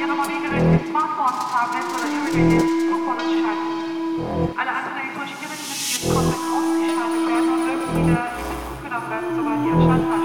Ihre mobilgeräte Smartphones, Tablets oder übrige Smartphones schalten. Alle Anträge durch Geräte müssen jetzt komplett ausgeschaltet werden und irgendwie wieder in Bezug genommen werden, soweit die erscheint haben.